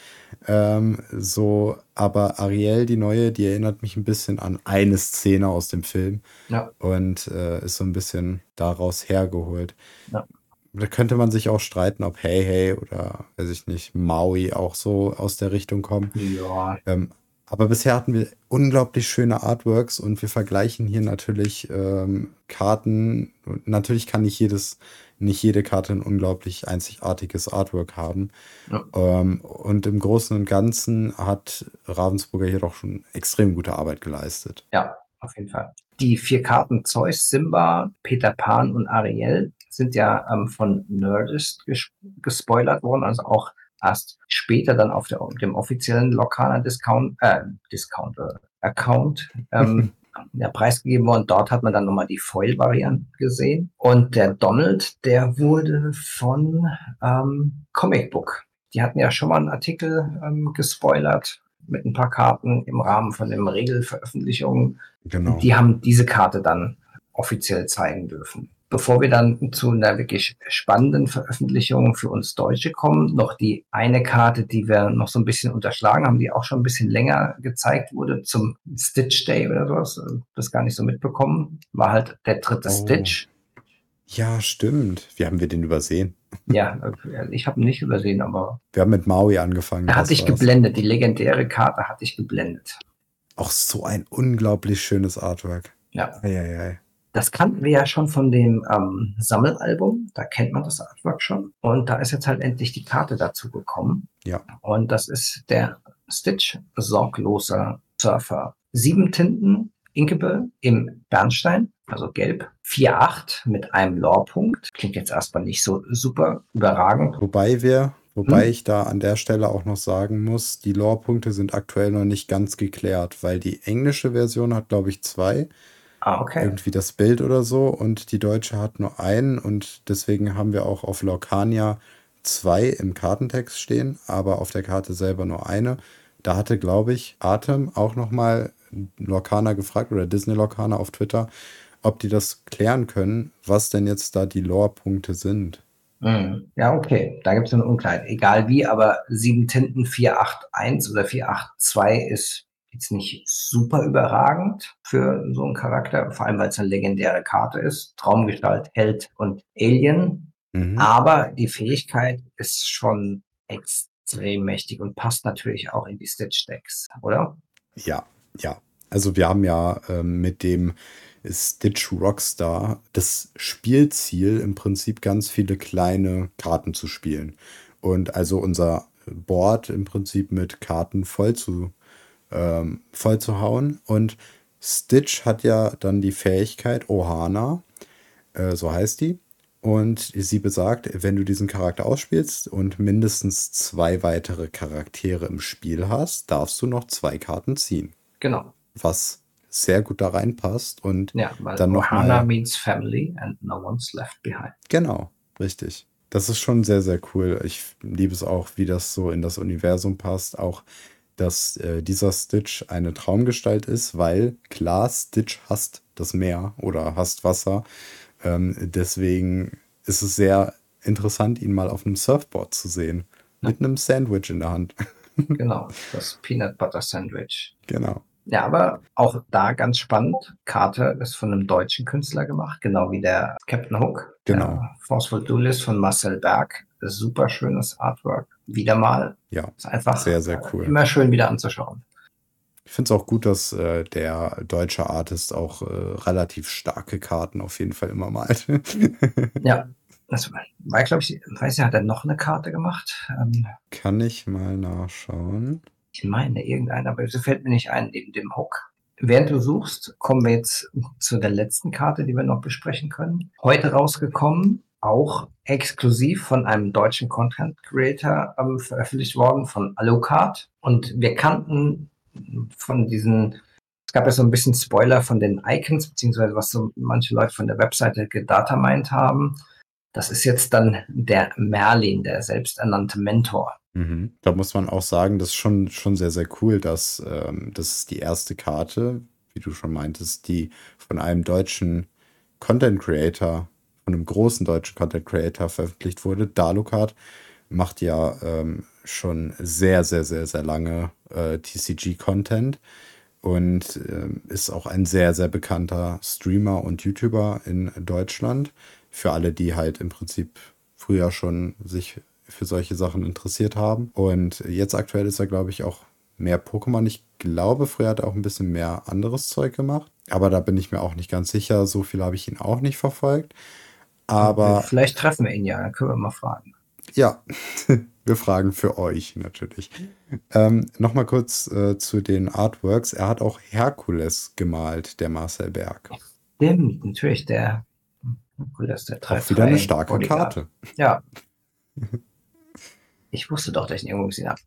Ähm, so, aber Ariel, die neue, die erinnert mich ein bisschen an eine Szene aus dem Film. Ja. Und äh, ist so ein bisschen daraus hergeholt. Ja. Da könnte man sich auch streiten, ob Hey Hey oder, weiß ich nicht, Maui auch so aus der Richtung kommen. Ja. Ähm, aber bisher hatten wir unglaublich schöne Artworks und wir vergleichen hier natürlich ähm, Karten. Natürlich kann nicht jedes nicht jede Karte ein unglaublich einzigartiges Artwork haben. Ja. Ähm, und im Großen und Ganzen hat Ravensburger hier doch schon extrem gute Arbeit geleistet. Ja, auf jeden Fall. Die vier Karten Zeus, Simba, Peter Pan und Ariel sind ja ähm, von Nerdist ges gespoilert worden, also auch erst später dann auf der, dem offiziellen Lokana Discount, äh, Discount äh, Account ähm, ja, preisgegeben worden. Dort hat man dann nochmal die Foil-Variante gesehen. Und der Donald, der wurde von ähm, Comic Book. Die hatten ja schon mal einen Artikel ähm, gespoilert mit ein paar Karten im Rahmen von den Regelveröffentlichungen. Genau. Die haben diese Karte dann offiziell zeigen dürfen. Bevor wir dann zu einer wirklich spannenden Veröffentlichung für uns Deutsche kommen, noch die eine Karte, die wir noch so ein bisschen unterschlagen haben, die auch schon ein bisschen länger gezeigt wurde zum Stitch Day oder sowas, das gar nicht so mitbekommen, war halt der dritte oh. Stitch. Ja, stimmt. Wie haben wir den übersehen? Ja, ich habe ihn nicht übersehen, aber. Wir haben mit Maui angefangen. Da hatte ich geblendet. Die legendäre Karte hatte ich geblendet. Auch so ein unglaublich schönes Artwork. Ja. Eieiei. Das kannten wir ja schon von dem ähm, Sammelalbum. Da kennt man das Artwork schon. Und da ist jetzt halt endlich die Karte dazu gekommen. Ja. Und das ist der Stitch, sorgloser Surfer. Sieben Tinten, Inkable im Bernstein, also gelb. 4,8 mit einem Lore-Punkt. Klingt jetzt erstmal nicht so super überragend. Wobei wir Wobei hm. ich da an der Stelle auch noch sagen muss, die Lore-Punkte sind aktuell noch nicht ganz geklärt, weil die englische Version hat, glaube ich, zwei Ah, okay. Irgendwie das Bild oder so. Und die deutsche hat nur einen. Und deswegen haben wir auch auf Lorcania zwei im Kartentext stehen, aber auf der Karte selber nur eine. Da hatte, glaube ich, Atem auch nochmal Lorcana gefragt oder Disney Lorcana auf Twitter, ob die das klären können, was denn jetzt da die Lore-Punkte sind. Mhm. Ja, okay. Da gibt es eine Unklarheit. Egal wie, aber 7 Tinten 481 oder 482 ist jetzt nicht super überragend für so einen Charakter, vor allem weil es eine legendäre Karte ist. Traumgestalt, Held und Alien. Mhm. Aber die Fähigkeit ist schon extrem mächtig und passt natürlich auch in die Stitch-Decks, oder? Ja, ja. Also wir haben ja ähm, mit dem Stitch Rockstar das Spielziel im Prinzip ganz viele kleine Karten zu spielen. Und also unser Board im Prinzip mit Karten voll zu ähm, voll zu hauen. Und Stitch hat ja dann die Fähigkeit, Ohana, äh, so heißt die. Und sie besagt, wenn du diesen Charakter ausspielst und mindestens zwei weitere Charaktere im Spiel hast, darfst du noch zwei Karten ziehen. Genau. Was sehr gut da reinpasst und ja, weil dann noch Ohana mal, means family and no one's left behind. Genau, richtig. Das ist schon sehr, sehr cool. Ich liebe es auch, wie das so in das Universum passt. Auch dass äh, dieser Stitch eine Traumgestalt ist, weil klar, Stitch hasst das Meer oder hasst Wasser. Ähm, deswegen ist es sehr interessant, ihn mal auf einem Surfboard zu sehen. Ja. Mit einem Sandwich in der Hand. genau, das Peanut Butter Sandwich. Genau. Ja, aber auch da ganz spannend. Karte ist von einem deutschen Künstler gemacht, genau wie der Captain Hook. Genau. Forceful Duelist von Marcel Berg. Super schönes Artwork wieder mal. Ja, ist einfach sehr, sehr cool. Immer schön wieder anzuschauen. Ich finde es auch gut, dass äh, der deutsche Artist auch äh, relativ starke Karten auf jeden Fall immer malt. ja, das war, glaube ich, weiß nicht, hat er noch eine Karte gemacht? Ähm, Kann ich mal nachschauen. Ich meine, irgendeiner, aber so fällt mir nicht ein, neben dem Hook. Während du suchst, kommen wir jetzt zu der letzten Karte, die wir noch besprechen können. Heute rausgekommen auch exklusiv von einem deutschen Content Creator ähm, veröffentlicht worden, von Alucard. Und wir kannten von diesen, es gab ja so ein bisschen Spoiler von den Icons, beziehungsweise was so manche Leute von der Webseite gedatamined haben. Das ist jetzt dann der Merlin, der selbsternannte Mentor. Mhm. Da muss man auch sagen, das ist schon, schon sehr, sehr cool, dass ähm, das ist die erste Karte, wie du schon meintest, die von einem deutschen Content Creator, von einem großen deutschen Content Creator veröffentlicht wurde. Dalucard macht ja ähm, schon sehr, sehr, sehr, sehr lange äh, TCG-Content und äh, ist auch ein sehr, sehr bekannter Streamer und YouTuber in Deutschland. Für alle, die halt im Prinzip früher schon sich für solche Sachen interessiert haben. Und jetzt aktuell ist er, glaube ich, auch mehr Pokémon. Ich glaube, früher hat er auch ein bisschen mehr anderes Zeug gemacht. Aber da bin ich mir auch nicht ganz sicher. So viel habe ich ihn auch nicht verfolgt. Aber. Vielleicht treffen wir ihn ja, dann können wir mal fragen. Ja, wir fragen für euch natürlich. Ähm, Nochmal kurz äh, zu den Artworks. Er hat auch Herkules gemalt, der Marcel Berg. Stimmt, natürlich, der Herkules, der Auch wieder eine starke Bodyguard. Karte. Ja. Ich wusste doch, dass ich ihn irgendwo gesehen habe.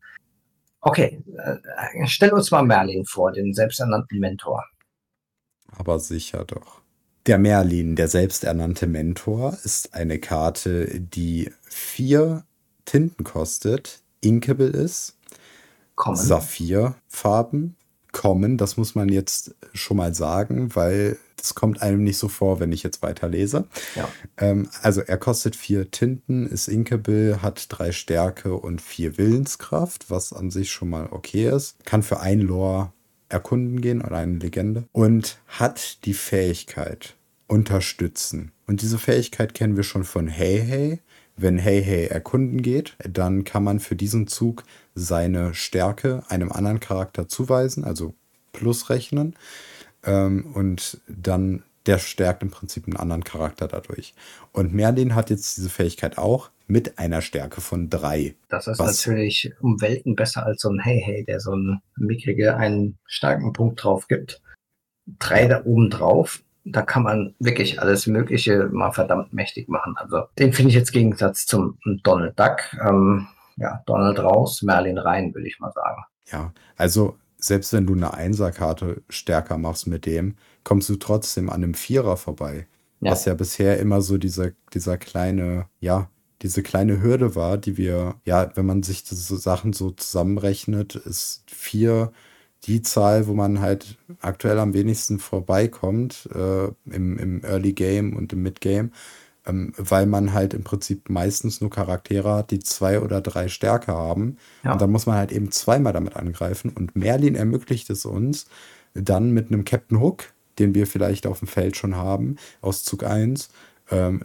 Okay, äh, stell uns mal Merlin vor, den selbsternannten Mentor. Aber sicher doch. Der Merlin, der selbsternannte Mentor, ist eine Karte, die vier Tinten kostet, inkable ist, Kommen. Saphirfarben kommen. Das muss man jetzt schon mal sagen, weil das kommt einem nicht so vor, wenn ich jetzt weiterlese. Ja. Ähm, also er kostet vier Tinten, ist inkable, hat drei Stärke und vier Willenskraft, was an sich schon mal okay ist. Kann für ein Lore erkunden gehen oder eine Legende. Und hat die Fähigkeit unterstützen. Und diese Fähigkeit kennen wir schon von Hey Hey. Wenn Hey Hey erkunden geht, dann kann man für diesen Zug seine Stärke einem anderen Charakter zuweisen, also plus rechnen. Ähm, und dann der stärkt im Prinzip einen anderen Charakter dadurch. Und Merlin hat jetzt diese Fähigkeit auch mit einer Stärke von drei. Das ist natürlich um Welten besser als so ein Hey Hey, der so ein mickrige einen starken Punkt drauf gibt. Drei da oben drauf, da kann man wirklich alles Mögliche mal verdammt mächtig machen. Also den finde ich jetzt im Gegensatz zum Donald Duck. Ähm, ja, Donald raus, Merlin rein, würde ich mal sagen. Ja, also selbst wenn du eine Einserkarte stärker machst mit dem, kommst du trotzdem an einem Vierer vorbei. Ja. Was ja bisher immer so dieser, dieser kleine, ja, diese kleine Hürde war, die wir, ja, wenn man sich diese Sachen so zusammenrechnet, ist vier die Zahl, wo man halt aktuell am wenigsten vorbeikommt äh, im, im Early Game und im Mid Game, ähm, weil man halt im Prinzip meistens nur Charaktere hat, die zwei oder drei Stärke haben. Ja. Und dann muss man halt eben zweimal damit angreifen. Und Merlin ermöglicht es uns, dann mit einem Captain Hook, den wir vielleicht auf dem Feld schon haben, aus Zug 1, ähm,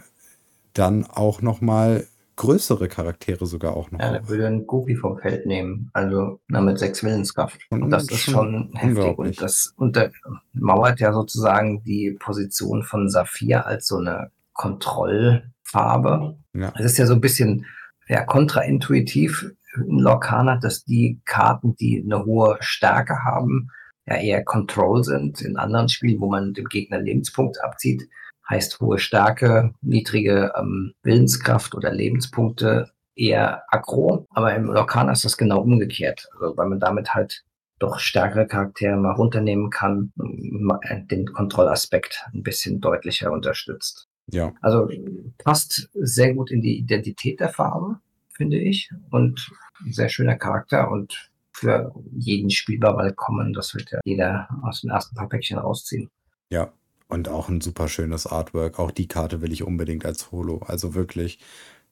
dann auch noch mal größere Charaktere sogar auch noch. Ja, der würde einen Goofy vom Feld nehmen, also na, mit sechs Willenskraft. Und das ist schon heftig. Und das untermauert ja sozusagen die Position von Saphir als so eine Kontrollfarbe. ja. Es ist ja so ein bisschen ja, kontraintuitiv in Lorcana, dass die Karten, die eine hohe Stärke haben, ja eher Control sind. In anderen Spielen, wo man dem Gegner Lebenspunkte abzieht, heißt hohe Stärke, niedrige ähm, Willenskraft oder Lebenspunkte eher aggro. Aber im Lorcana ist das genau umgekehrt. Also, weil man damit halt doch stärkere Charaktere mal runternehmen kann, und den Kontrollaspekt ein bisschen deutlicher unterstützt. ja. Also passt sehr gut in die Identität der Farbe, finde ich. Und ein sehr schöner Charakter und für jeden spielbar willkommen. Das wird ja jeder aus den ersten paar Päckchen rausziehen. Ja, und auch ein super schönes Artwork. Auch die Karte will ich unbedingt als Holo. Also wirklich,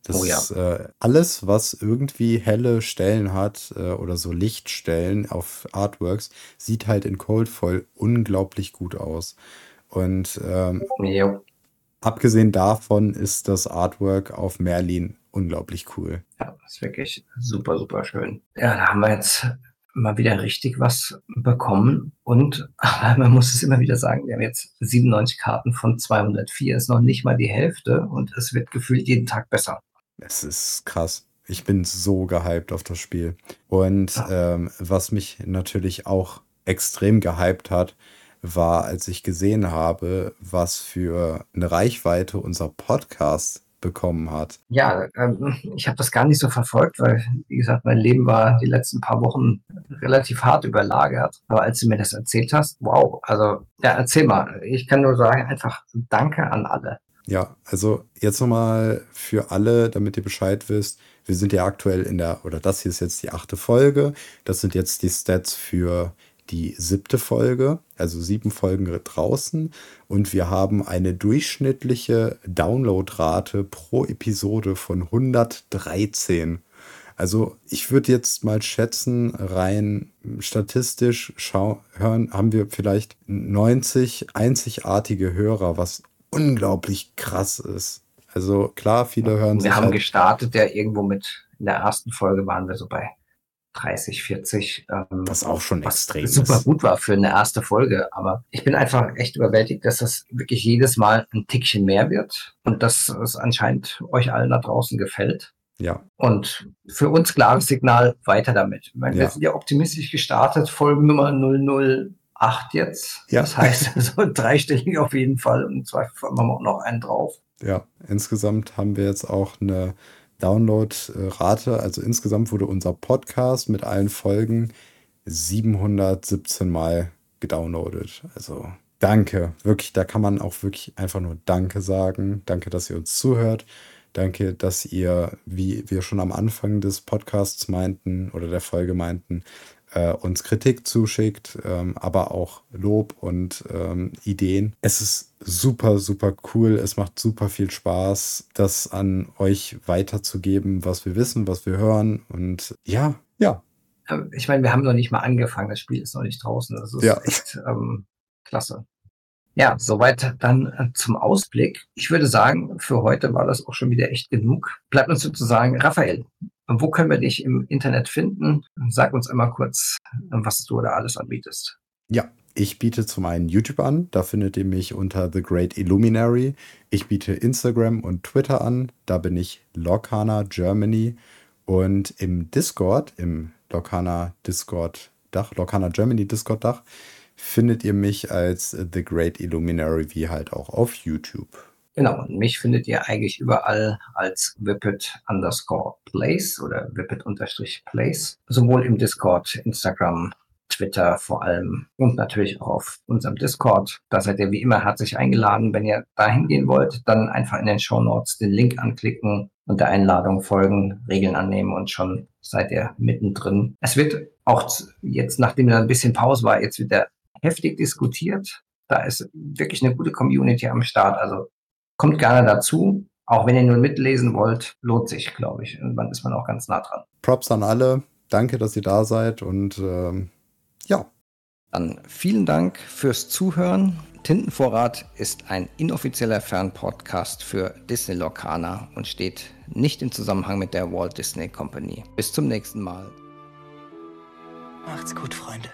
das Oh ja. ist äh, alles, was irgendwie helle Stellen hat äh, oder so Lichtstellen auf Artworks, sieht halt in Cold Foil unglaublich gut aus. Und ähm, Jo. abgesehen davon ist das Artwork auf Merlin unglaublich cool. Ja, das ist wirklich super, super schön. Ja, da haben wir jetzt mal wieder richtig was bekommen. Und man muss es immer wieder sagen, wir haben jetzt 97 Karten von 204. Ist noch nicht mal die Hälfte und es wird gefühlt jeden Tag besser. Es ist krass. Ich bin so gehypt auf das Spiel. Und Ja. ähm, was mich natürlich auch extrem gehypt hat, war, als ich gesehen habe, was für eine Reichweite unser Podcast bekommen hat. Ja, ähm, ich habe das gar nicht so verfolgt, weil, wie gesagt, mein Leben war die letzten paar Wochen relativ hart überlagert. Aber als du mir das erzählt hast, wow, also ja, erzähl mal. Ich kann nur sagen, einfach Danke an alle. Ja, also jetzt nochmal für alle, damit ihr Bescheid wisst. Wir sind ja aktuell in der, oder das hier ist jetzt die achte Folge. Das sind jetzt die Stats für die siebte Folge, also sieben Folgen draußen. Und wir haben eine durchschnittliche Downloadrate pro Episode von 113. Also ich würde jetzt mal schätzen, rein statistisch schau hören, haben wir vielleicht 90 einzigartige Hörer, was unglaublich krass ist. Also klar, viele hören wir sich. Wir haben halt gestartet, ja irgendwo mit, in der ersten Folge waren wir so bei 30, 40. Ähm, was auch schon was extrem super ist. gut war für eine erste Folge. Aber ich bin einfach echt überwältigt, dass das wirklich jedes Mal ein Tickchen mehr wird und dass es anscheinend euch allen da draußen gefällt. Ja. Und für uns klares Signal, weiter damit. Meine, ja. Wir sind ja optimistisch gestartet, Folgennummer 008 jetzt. Ja. Das heißt, also dreistellig auf jeden Fall und zwar haben wir auch noch einen drauf. Ja, insgesamt haben wir jetzt auch eine Downloadrate. Also insgesamt wurde unser Podcast mit allen Folgen 717 Mal gedownloadet. Also danke, wirklich, da kann man auch wirklich einfach nur Danke sagen. Danke, dass ihr uns zuhört. Danke, dass ihr, wie wir schon am Anfang des Podcasts meinten oder der Folge meinten, äh, uns Kritik zuschickt, ähm, aber auch Lob und ähm, Ideen. Es ist super, super cool. Es macht super viel Spaß, das an euch weiterzugeben, was wir wissen, was wir hören. Und ja, ja. Ich meine, wir haben noch nicht mal angefangen. Das Spiel ist noch nicht draußen. Das ist ja. echt ähm, klasse. Ja, soweit dann äh, zum Ausblick. Ich würde sagen, für heute war das auch schon wieder echt genug. Bleibt uns sozusagen, Raphael, wo können wir dich im Internet finden? Sag uns einmal kurz, was du da alles anbietest. Ja, ich biete zum einen YouTube an, da findet ihr mich unter The Great Illuminary. Ich biete Instagram und Twitter an, da bin ich Lokana Germany. Und im Discord, im Lokana Discord Dach, Lokana Germany Discord Dach, findet ihr mich als The Great Illuminary, wie halt auch auf YouTube. Genau, und mich findet ihr eigentlich überall als Whippet underscore place oder Whippet unterstrich place, sowohl im Discord, Instagram, Twitter vor allem und natürlich auch auf unserem Discord. Da seid ihr wie immer herzlich eingeladen. Wenn ihr dahin gehen wollt, dann einfach in den Show Notes den Link anklicken und der Einladung folgen, Regeln annehmen und schon seid ihr mittendrin. Es wird auch jetzt, nachdem da ein bisschen Pause war, jetzt wieder heftig diskutiert. Da ist wirklich eine gute Community am Start. Also kommt gerne dazu. Auch wenn ihr nur mitlesen wollt, lohnt sich, glaube ich. Irgendwann ist man auch ganz nah dran. Props an alle. Danke, dass ihr da seid und ähm, ja. Dann vielen Dank fürs Zuhören. Tintenvorrat ist ein inoffizieller Fernpodcast für Disney Lorcaner und steht nicht im Zusammenhang mit der Walt Disney Company. Bis zum nächsten Mal. Macht's gut, Freunde.